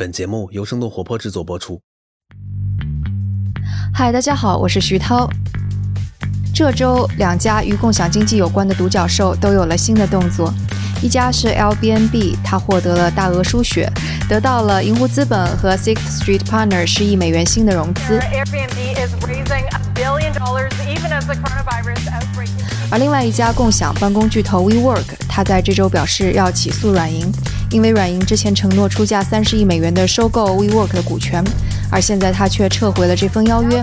本节目由生动活泼制作播出。嗨，大家好，我是徐涛。这周两家与共享经济有关的独角兽都有了新的动作，一家是 Airbnb，它获得了大额输血，得到了银湖资本和 Sixth Street Partners 十亿美元新的融资。而另外一家共享办公巨头 WeWork，它在这周表示要起诉软银，因为软银之前承诺出价三十亿美元的收购 WeWork 的股权，而现在他却撤回了这份邀约。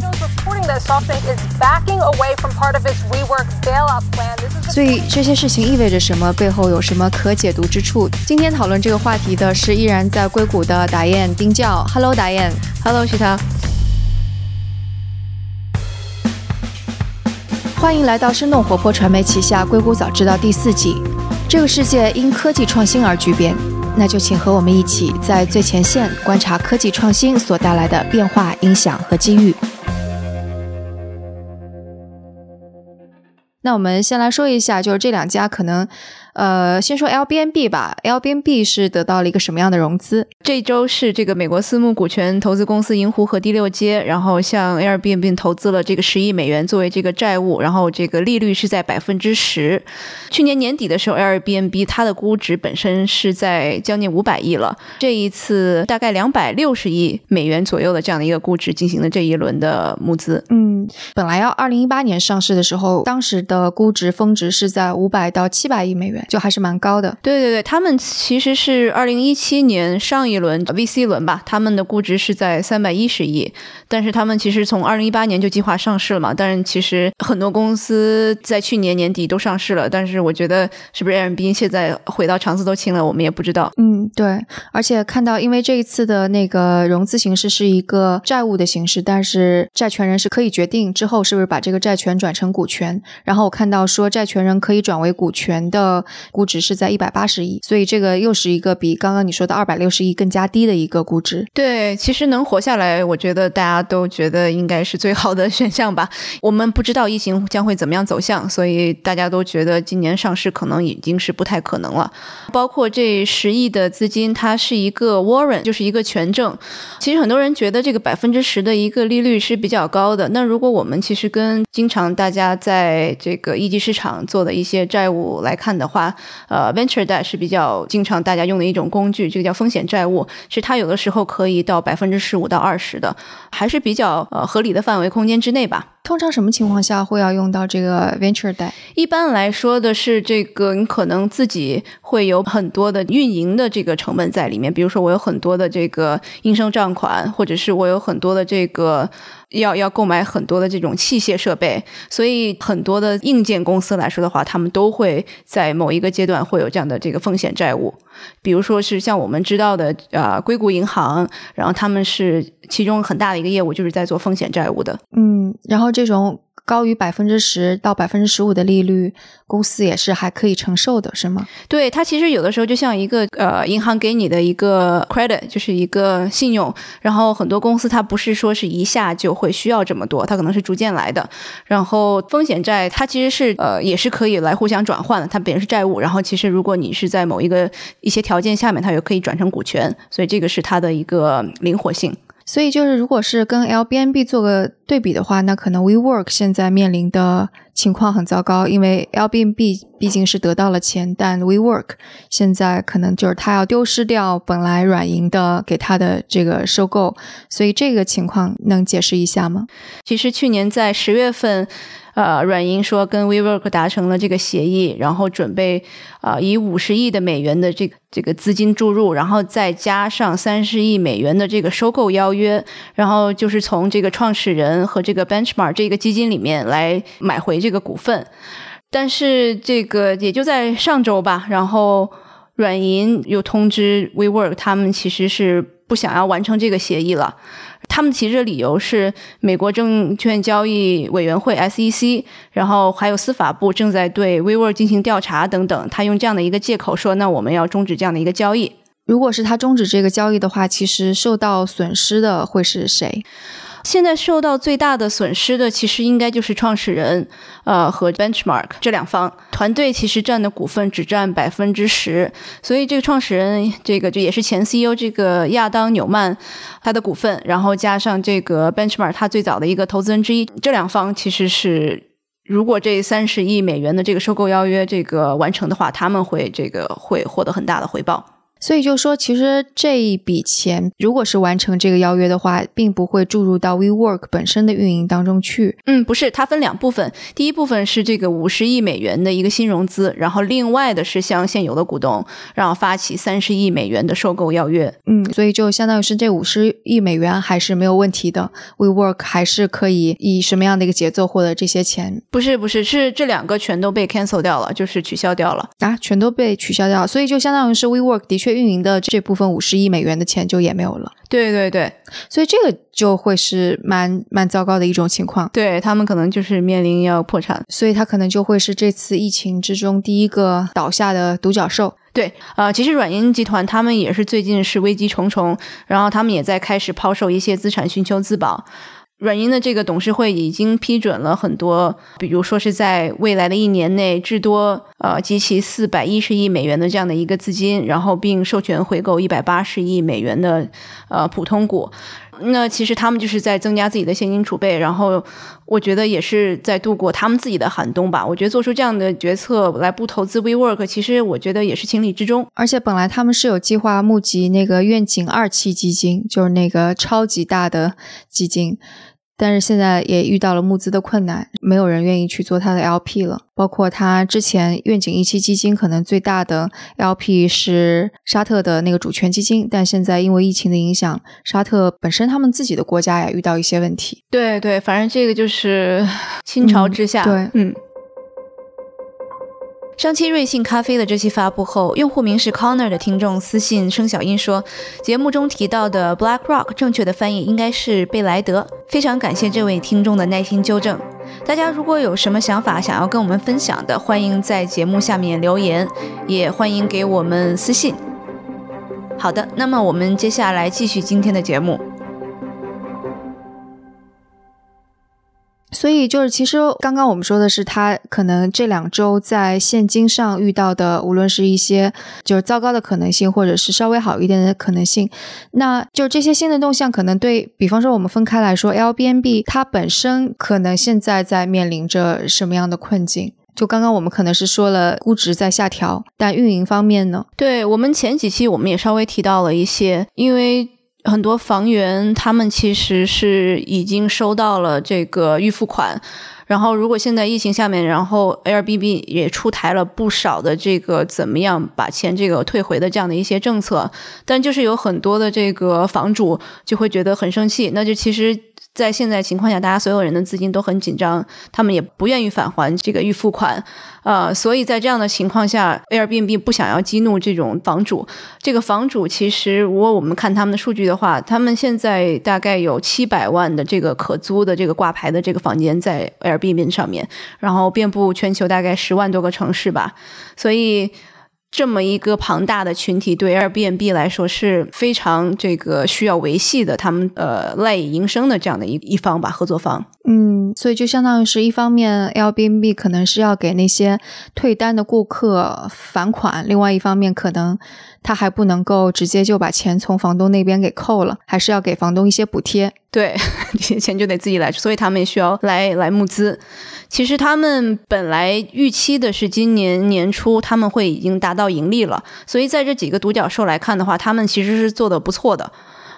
所以这些事情意味着什么？背后有什么可解读之处？今天讨论这个话题的是依然在硅谷的达燕丁教。Hello，达燕。Hello，徐涛。欢迎来到生动活泼传媒旗下《硅谷早知道》第四季。这个世界因科技创新而巨变，那就请和我们一起在最前线观察科技创新所带来的变化、影响和机遇。那我们先来说一下，就是这两家可能。呃，先说 Airbnb 吧。Airbnb 是得到了一个什么样的融资？这周是这个美国私募股权投资公司银湖和第六街，然后向 Airbnb 投资了这个十亿美元作为这个债务，然后这个利率是在百分之十。去年年底的时候，Airbnb 它的估值本身是在将近五百亿了，这一次大概两百六十亿美元左右的这样的一个估值进行了这一轮的募资。嗯，本来要二零一八年上市的时候，当时的估值峰值是在五百到七百亿美元。就还是蛮高的，对对对，他们其实是二零一七年上一轮 VC 轮吧，他们的估值是在三百一十亿，但是他们其实从二零一八年就计划上市了嘛，但是其实很多公司在去年年底都上市了，但是我觉得是不是 Airbnb 现在回到肠子都青了，我们也不知道。嗯，对，而且看到因为这一次的那个融资形式是一个债务的形式，但是债权人是可以决定之后是不是把这个债权转成股权，然后我看到说债权人可以转为股权的。估值是在一百八十亿，所以这个又是一个比刚刚你说的二百六十亿更加低的一个估值。对，其实能活下来，我觉得大家都觉得应该是最好的选项吧。我们不知道疫情将会怎么样走向，所以大家都觉得今年上市可能已经是不太可能了。包括这十亿的资金，它是一个 warrant，就是一个权证。其实很多人觉得这个百分之十的一个利率是比较高的。那如果我们其实跟经常大家在这个一级市场做的一些债务来看的话，呃，venture debt 是比较经常大家用的一种工具，这个叫风险债务。其实它有的时候可以到百分之十五到二十的，还是比较呃合理的范围空间之内吧。通常什么情况下会要用到这个 venture 债一般来说的是这个，你可能自己会有很多的运营的这个成本在里面，比如说我有很多的这个应收账款，或者是我有很多的这个。要要购买很多的这种器械设备，所以很多的硬件公司来说的话，他们都会在某一个阶段会有这样的这个风险债务，比如说是像我们知道的呃，硅谷银行，然后他们是其中很大的一个业务就是在做风险债务的，嗯，然后这种。高于百分之十到百分之十五的利率，公司也是还可以承受的，是吗？对，它其实有的时候就像一个呃，银行给你的一个 credit，就是一个信用。然后很多公司它不是说是一下就会需要这么多，它可能是逐渐来的。然后风险债它其实是呃也是可以来互相转换的，它本身是债务。然后其实如果你是在某一个一些条件下面，它也可以转成股权，所以这个是它的一个灵活性。所以就是，如果是跟 L B N B 做个对比的话，那可能 WeWork 现在面临的情况很糟糕，因为 L B N B 毕竟是得到了钱，但 WeWork 现在可能就是他要丢失掉本来软银的给他的这个收购，所以这个情况能解释一下吗？其实去年在十月份。呃，软银说跟 WeWork 达成了这个协议，然后准备啊以五十亿的美元的这个这个资金注入，然后再加上三十亿美元的这个收购邀约，然后就是从这个创始人和这个 Benchmark 这个基金里面来买回这个股份。但是这个也就在上周吧，然后软银又通知 WeWork，他们其实是不想要完成这个协议了。他们提着理由是美国证券交易委员会 SEC，然后还有司法部正在对 WeWork 进行调查等等。他用这样的一个借口说，那我们要终止这样的一个交易。如果是他终止这个交易的话，其实受到损失的会是谁？现在受到最大的损失的，其实应该就是创始人，呃，和 Benchmark 这两方团队，其实占的股份只占百分之十，所以这个创始人，这个就也是前 CEO 这个亚当纽曼他的股份，然后加上这个 Benchmark 他最早的一个投资人之一，这两方其实是，如果这三十亿美元的这个收购邀约这个完成的话，他们会这个会获得很大的回报。所以就说，其实这一笔钱，如果是完成这个邀约的话，并不会注入到 WeWork 本身的运营当中去。嗯，不是，它分两部分，第一部分是这个五十亿美元的一个新融资，然后另外的是向现有的股东，然后发起三十亿美元的收购邀约。嗯，所以就相当于是这五十亿美元还是没有问题的，WeWork 还是可以以什么样的一个节奏获得这些钱？不是，不是，是这两个全都被 cancel 掉了，就是取消掉了啊，全都被取消掉了，所以就相当于是 WeWork 的确。运营的这部分五十亿美元的钱就也没有了，对对对，所以这个就会是蛮蛮糟糕的一种情况，对他们可能就是面临要破产，所以他可能就会是这次疫情之中第一个倒下的独角兽。对，呃，其实软银集团他们也是最近是危机重重，然后他们也在开始抛售一些资产寻求自保。软银的这个董事会已经批准了很多，比如说是在未来的一年内至多呃集齐四百一十亿美元的这样的一个资金，然后并授权回购一百八十亿美元的呃普通股。那其实他们就是在增加自己的现金储备，然后我觉得也是在度过他们自己的寒冬吧。我觉得做出这样的决策来不投资 WeWork，其实我觉得也是情理之中。而且本来他们是有计划募集那个愿景二期基金，就是那个超级大的基金。但是现在也遇到了募资的困难，没有人愿意去做他的 LP 了。包括他之前愿景一期基金可能最大的 LP 是沙特的那个主权基金，但现在因为疫情的影响，沙特本身他们自己的国家也遇到一些问题。对对，反正这个就是 倾巢之下。对，嗯。上期瑞幸咖啡的这期发布后，用户名是 Connor 的听众私信生小英说，节目中提到的 BlackRock 正确的翻译应该是贝莱德。非常感谢这位听众的耐心纠正。大家如果有什么想法想要跟我们分享的，欢迎在节目下面留言，也欢迎给我们私信。好的，那么我们接下来继续今天的节目。所以就是，其实刚刚我们说的是，他可能这两周在现金上遇到的，无论是一些就是糟糕的可能性，或者是稍微好一点的可能性，那就这些新的动向，可能对比方说我们分开来说，L B N B 它本身可能现在在面临着什么样的困境？就刚刚我们可能是说了估值在下调，但运营方面呢？对我们前几期我们也稍微提到了一些，因为。很多房源，他们其实是已经收到了这个预付款，然后如果现在疫情下面，然后 AirBb 也出台了不少的这个怎么样把钱这个退回的这样的一些政策，但就是有很多的这个房主就会觉得很生气，那就其实。在现在情况下，大家所有人的资金都很紧张，他们也不愿意返还这个预付款，呃，所以在这样的情况下，Airbnb 不想要激怒这种房主。这个房主其实，如果我们看他们的数据的话，他们现在大概有七百万的这个可租的这个挂牌的这个房间在 Airbnb 上面，然后遍布全球大概十万多个城市吧，所以。这么一个庞大的群体，对 Airbnb 来说是非常这个需要维系的，他们呃赖以营生的这样的一一方吧，合作方。嗯，所以就相当于是一方面，Airbnb 可能是要给那些退单的顾客返款，另外一方面可能。他还不能够直接就把钱从房东那边给扣了，还是要给房东一些补贴。对，这些钱就得自己来，所以他们也需要来来募资。其实他们本来预期的是今年年初他们会已经达到盈利了，所以在这几个独角兽来看的话，他们其实是做的不错的。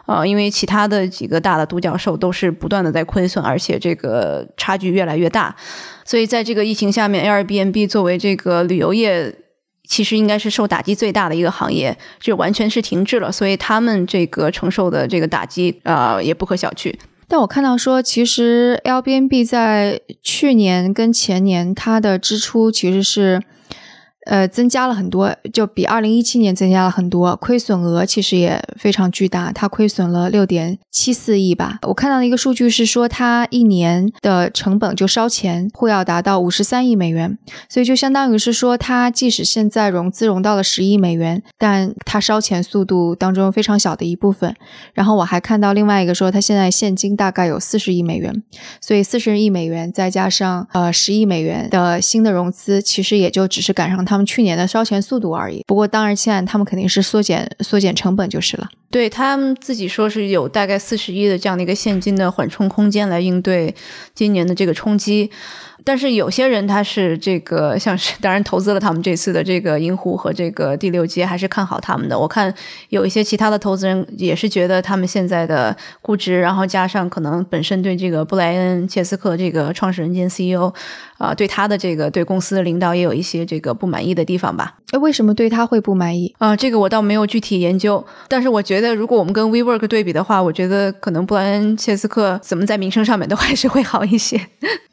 呃，因为其他的几个大的独角兽都是不断的在亏损，而且这个差距越来越大。所以在这个疫情下面，Airbnb 作为这个旅游业。其实应该是受打击最大的一个行业，就完全是停滞了，所以他们这个承受的这个打击啊也不可小觑。但我看到说，其实 L B N B 在去年跟前年它的支出其实是呃增加了很多，就比二零一七年增加了很多，亏损额其实也非常巨大，它亏损了六点七四亿吧。我看到的一个数据是说，它一年的成本就烧钱会要达到五十三亿美元，所以就相当于是说，它即使现在融资融到了十亿美元，但它烧钱速度当中非常小的一部分。然后我还看到另外一个说，它现在现金大概有四十亿美元，所以四十亿美元再加上呃十亿美元的新的融资，其实也就只是赶上他去年的烧钱速度而已。不过当然，现在他们肯定是缩减缩减成本就是了。对他们自己说是有大概四十亿的这样的一个现金的缓冲空间来应对今年的这个冲击。但是有些人他是这个像是当然投资了他们这次的这个银湖和这个第六街，还是看好他们的。我看有一些其他的投资人也是觉得他们现在的估值，然后加上可能本身对这个布莱恩切斯克这个创始人兼 CEO 啊，对他的这个对公司的领导也有一些这个不满意的地方吧。哎，为什么对他会不满意啊？这个我倒没有具体研究，但是我觉得如果我们跟 WeWork 对比的话，我觉得可能布莱恩切斯克怎么在名声上面都还是会好一些，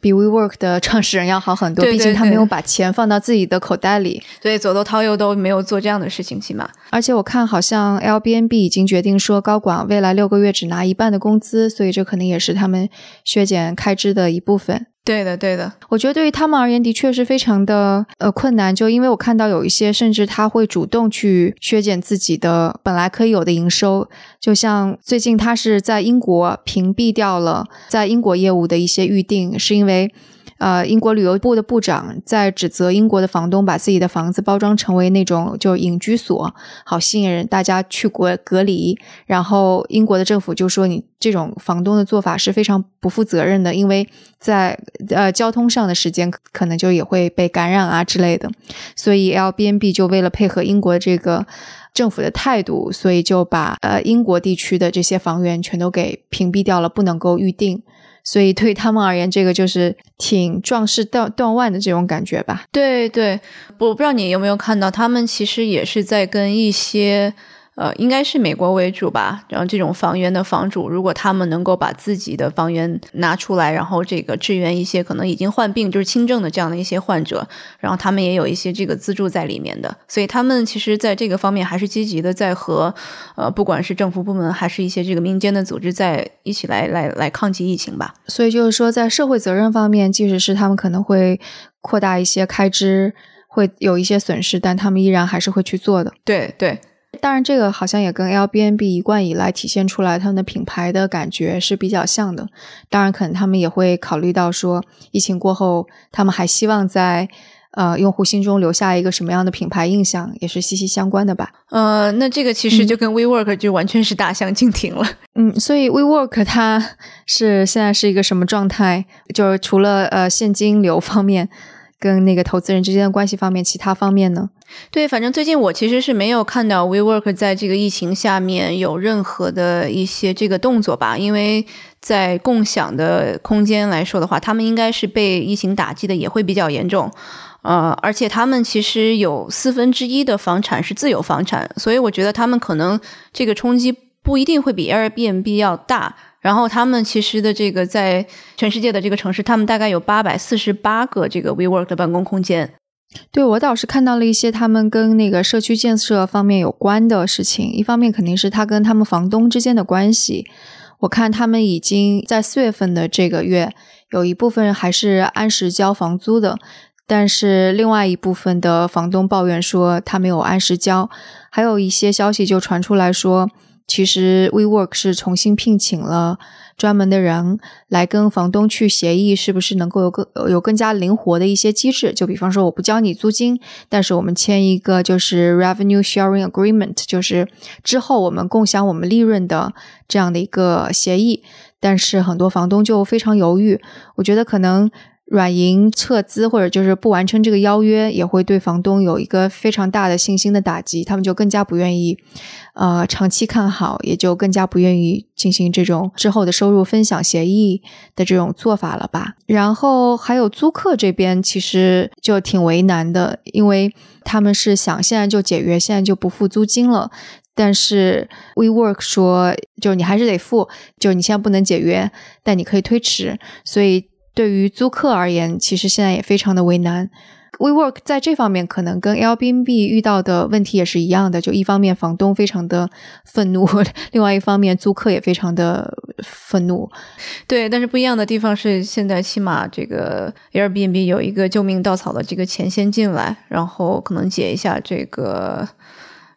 比 WeWork 的创始人要好很多。毕竟他没有把钱放到自己的口袋里，对，左都掏右都没有做这样的事情，起码。而且我看好像 l b n b 已经决定说，高管未来六个月只拿一半的工资，所以这可能也是他们削减开支的一部分。对的，对的，我觉得对于他们而言，的确是非常的呃困难。就因为我看到有一些，甚至他会主动去削减自己的本来可以有的营收。就像最近他是在英国屏蔽掉了在英国业务的一些预定，是因为。呃，英国旅游部的部长在指责英国的房东把自己的房子包装成为那种就隐居所，好吸引人大家去国隔离。然后英国的政府就说，你这种房东的做法是非常不负责任的，因为在呃交通上的时间可能就也会被感染啊之类的。所以 L B N B 就为了配合英国这个政府的态度，所以就把呃英国地区的这些房源全都给屏蔽掉了，不能够预定。所以对他们而言，这个就是挺壮士断断腕的这种感觉吧。对对，我不知道你有没有看到，他们其实也是在跟一些。呃，应该是美国为主吧。然后这种房源的房主，如果他们能够把自己的房源拿出来，然后这个支援一些可能已经患病就是轻症的这样的一些患者，然后他们也有一些这个资助在里面的。所以他们其实在这个方面还是积极的在和呃，不管是政府部门还是一些这个民间的组织在一起来来来抗击疫情吧。所以就是说，在社会责任方面，即使是他们可能会扩大一些开支，会有一些损失，但他们依然还是会去做的。对对。当然，这个好像也跟 L B N B 一贯以来体现出来他们的品牌的感觉是比较像的。当然，可能他们也会考虑到说，疫情过后，他们还希望在呃用户心中留下一个什么样的品牌印象，也是息息相关的吧。呃，那这个其实就跟 WeWork 就完全是大相径庭了。嗯，所以 WeWork 它是现在是一个什么状态？就是除了呃现金流方面。跟那个投资人之间的关系方面，其他方面呢？对，反正最近我其实是没有看到 WeWork 在这个疫情下面有任何的一些这个动作吧。因为在共享的空间来说的话，他们应该是被疫情打击的也会比较严重。呃，而且他们其实有四分之一的房产是自有房产，所以我觉得他们可能这个冲击不一定会比 Airbnb 要大。然后他们其实的这个在全世界的这个城市，他们大概有八百四十八个这个 WeWork 的办公空间。对我倒是看到了一些他们跟那个社区建设方面有关的事情。一方面肯定是他跟他们房东之间的关系。我看他们已经在四月份的这个月，有一部分还是按时交房租的，但是另外一部分的房东抱怨说他没有按时交。还有一些消息就传出来说。其实，WeWork 是重新聘请了专门的人来跟房东去协议，是不是能够有更有更加灵活的一些机制？就比方说，我不交你租金，但是我们签一个就是 Revenue Sharing Agreement，就是之后我们共享我们利润的这样的一个协议。但是很多房东就非常犹豫，我觉得可能。软银撤资或者就是不完成这个邀约，也会对房东有一个非常大的信心的打击，他们就更加不愿意，呃，长期看好，也就更加不愿意进行这种之后的收入分享协议的这种做法了吧。然后还有租客这边其实就挺为难的，因为他们是想现在就解约，现在就不付租金了，但是 WeWork 说，就你还是得付，就你现在不能解约，但你可以推迟，所以。对于租客而言，其实现在也非常的为难。WeWork 在这方面可能跟 Airbnb 遇到的问题也是一样的，就一方面房东非常的愤怒，另外一方面租客也非常的愤怒。对，但是不一样的地方是，现在起码这个 Airbnb 有一个救命稻草的这个钱先进来，然后可能解一下这个。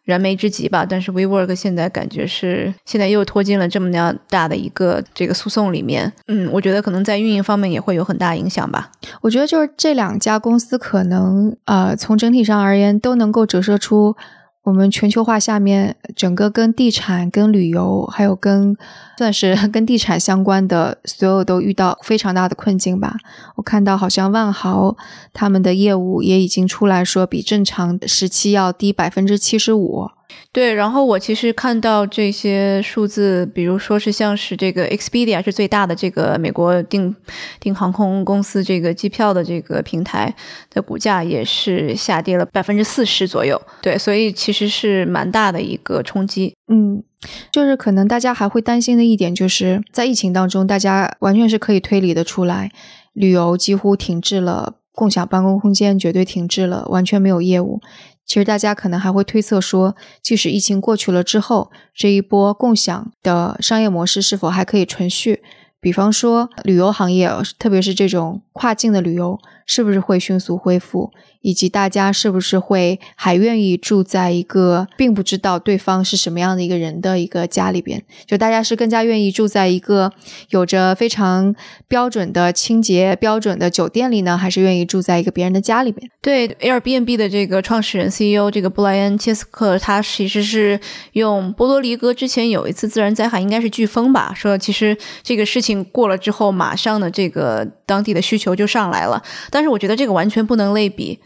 燃眉之急吧，但是 WeWork 现在感觉是现在又拖进了这么样大的一个这个诉讼里面，嗯，我觉得可能在运营方面也会有很大影响吧。我觉得就是这两家公司可能呃从整体上而言都能够折射出。我们全球化下面，整个跟地产、跟旅游，还有跟算是 跟地产相关的，所有都遇到非常大的困境吧。我看到好像万豪他们的业务也已经出来说，比正常时期要低百分之七十五。对，然后我其实看到这些数字，比如说是像是这个 Expedia 是最大的这个美国订订航空公司这个机票的这个平台的股价也是下跌了百分之四十左右。对，所以其实是蛮大的一个冲击。嗯，就是可能大家还会担心的一点，就是在疫情当中，大家完全是可以推理的出来，旅游几乎停滞了，共享办公空间绝对停滞了，完全没有业务。其实大家可能还会推测说，即使疫情过去了之后，这一波共享的商业模式是否还可以存续？比方说旅游行业，特别是这种跨境的旅游，是不是会迅速恢复？以及大家是不是会还愿意住在一个并不知道对方是什么样的一个人的一个家里边？就大家是更加愿意住在一个有着非常标准的清洁标准的酒店里呢，还是愿意住在一个别人的家里边？对 Airbnb 的这个创始人 CEO 这个布莱恩切斯克，他其实是用波多黎各之前有一次自然灾害，应该是飓风吧，说其实这个事情过了之后，马上的这个当地的需求就上来了。但是我觉得这个完全不能类比。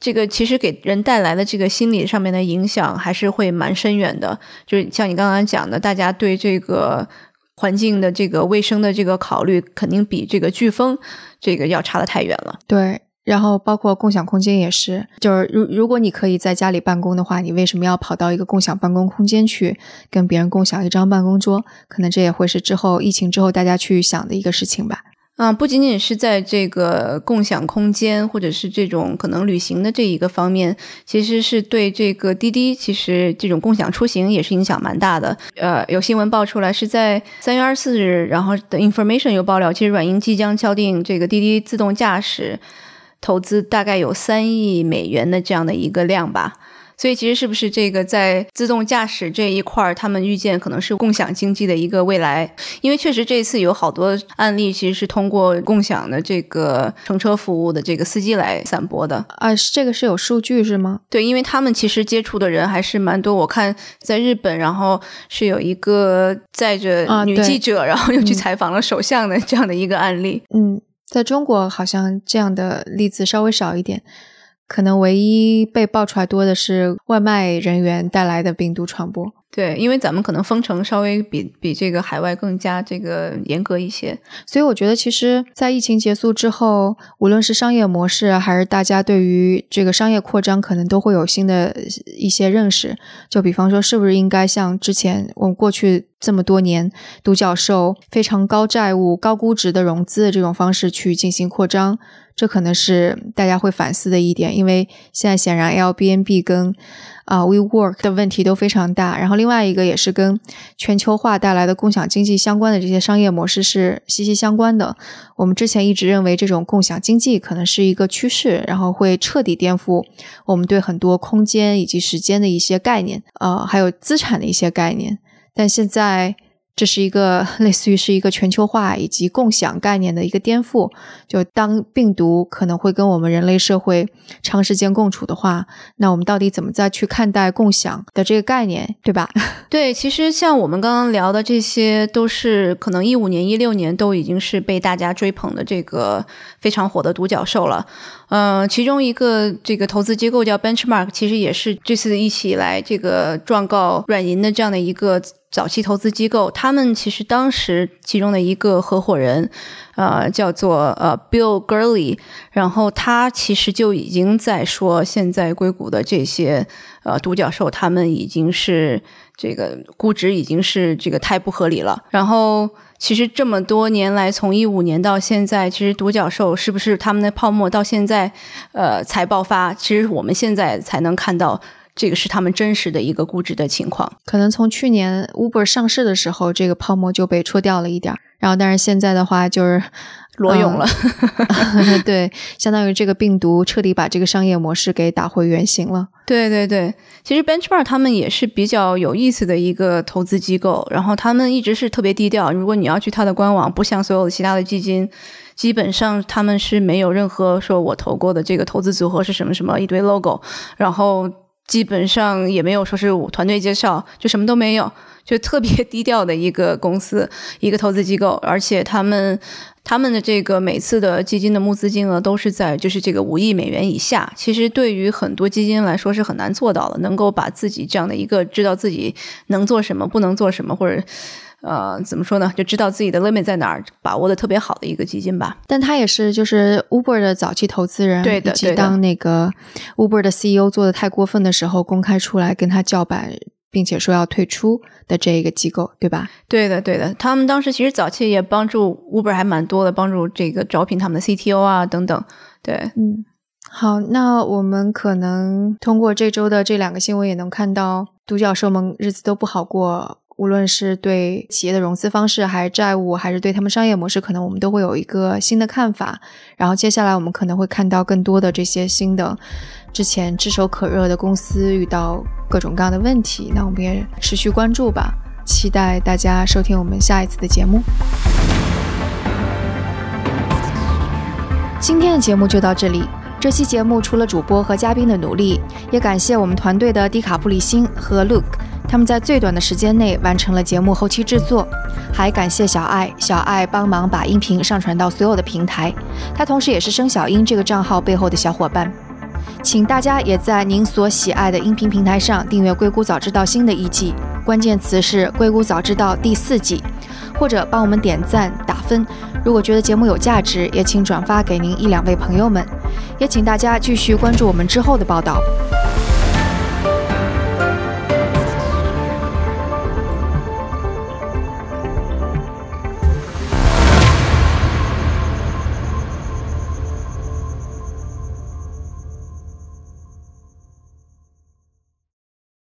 这个其实给人带来的这个心理上面的影响还是会蛮深远的，就是像你刚刚讲的，大家对这个环境的这个卫生的这个考虑，肯定比这个飓风这个要差的太远了。对，然后包括共享空间也是，就是如如果你可以在家里办公的话，你为什么要跑到一个共享办公空间去跟别人共享一张办公桌？可能这也会是之后疫情之后大家去想的一个事情吧。啊，不仅仅是在这个共享空间，或者是这种可能旅行的这一个方面，其实是对这个滴滴，其实这种共享出行也是影响蛮大的。呃，有新闻爆出来是在三月二十四日，然后的 information 又爆料，其实软银即将敲定这个滴滴自动驾驶投资大概有三亿美元的这样的一个量吧。所以其实是不是这个在自动驾驶这一块儿，他们预见可能是共享经济的一个未来？因为确实这一次有好多案例，其实是通过共享的这个乘车服务的这个司机来散播的啊。这个是有数据是吗？对，因为他们其实接触的人还是蛮多。我看在日本，然后是有一个载着女记者，然后又去采访了首相的这样的一个案例。嗯，在中国好像这样的例子稍微少一点。可能唯一被爆出来多的是外卖人员带来的病毒传播。对，因为咱们可能封城稍微比比这个海外更加这个严格一些，所以我觉得其实，在疫情结束之后，无论是商业模式还是大家对于这个商业扩张，可能都会有新的一些认识。就比方说，是不是应该像之前我们过去这么多年独角兽非常高债务、高估值的融资的这种方式去进行扩张？这可能是大家会反思的一点，因为现在显然 L B N B 跟啊，WeWork 的问题都非常大。然后另外一个也是跟全球化带来的共享经济相关的这些商业模式是息息相关的。我们之前一直认为这种共享经济可能是一个趋势，然后会彻底颠覆我们对很多空间以及时间的一些概念，呃，还有资产的一些概念。但现在。这是一个类似于是一个全球化以及共享概念的一个颠覆。就当病毒可能会跟我们人类社会长时间共处的话，那我们到底怎么再去看待共享的这个概念，对吧？对，其实像我们刚刚聊的这些，都是可能一五年、一六年都已经是被大家追捧的这个非常火的独角兽了。嗯，其中一个这个投资机构叫 Benchmark，其实也是这次一起来这个状告软银的这样的一个。早期投资机构，他们其实当时其中的一个合伙人，呃，叫做呃 Bill Gurley，然后他其实就已经在说，现在硅谷的这些呃独角兽，他们已经是这个估值已经是这个太不合理了。然后，其实这么多年来，从一五年到现在，其实独角兽是不是他们的泡沫到现在，呃，才爆发？其实我们现在才能看到。这个是他们真实的一个估值的情况，可能从去年 Uber 上市的时候，这个泡沫就被戳掉了一点儿，然后但是现在的话就是裸泳了，对，相当于这个病毒彻底把这个商业模式给打回原形了。对对对，其实 Benchmark 他们也是比较有意思的一个投资机构，然后他们一直是特别低调。如果你要去他的官网，不像所有的其他的基金，基本上他们是没有任何说我投过的这个投资组合是什么什么一堆 logo，然后。基本上也没有说是团队介绍，就什么都没有，就特别低调的一个公司，一个投资机构，而且他们他们的这个每次的基金的募资金额都是在就是这个五亿美元以下。其实对于很多基金来说是很难做到的，能够把自己这样的一个知道自己能做什么，不能做什么，或者。呃，怎么说呢？就知道自己的 limit 在哪儿，把握的特别好的一个基金吧。但他也是就是 Uber 的早期投资人，对的，以及当那个 Uber 的 CEO 做的太过分的时候，公开出来跟他叫板，并且说要退出的这一个机构，对吧？对的，对的。他们当时其实早期也帮助 Uber 还蛮多的，帮助这个招聘他们的 CTO 啊等等。对，嗯，好，那我们可能通过这周的这两个新闻也能看到，独角兽们日子都不好过。无论是对企业的融资方式，还是债务，还是对他们商业模式，可能我们都会有一个新的看法。然后接下来我们可能会看到更多的这些新的、之前炙手可热的公司遇到各种各样的问题。那我们也持续关注吧，期待大家收听我们下一次的节目。今天的节目就到这里。这期节目除了主播和嘉宾的努力，也感谢我们团队的迪卡布里辛和 Luke。他们在最短的时间内完成了节目后期制作，还感谢小爱，小爱帮忙把音频上传到所有的平台。他同时也是生小英这个账号背后的小伙伴。请大家也在您所喜爱的音频平台上订阅《硅谷早知道》新的一季，关键词是《硅谷早知道》第四季，或者帮我们点赞打分。如果觉得节目有价值，也请转发给您一两位朋友们。也请大家继续关注我们之后的报道。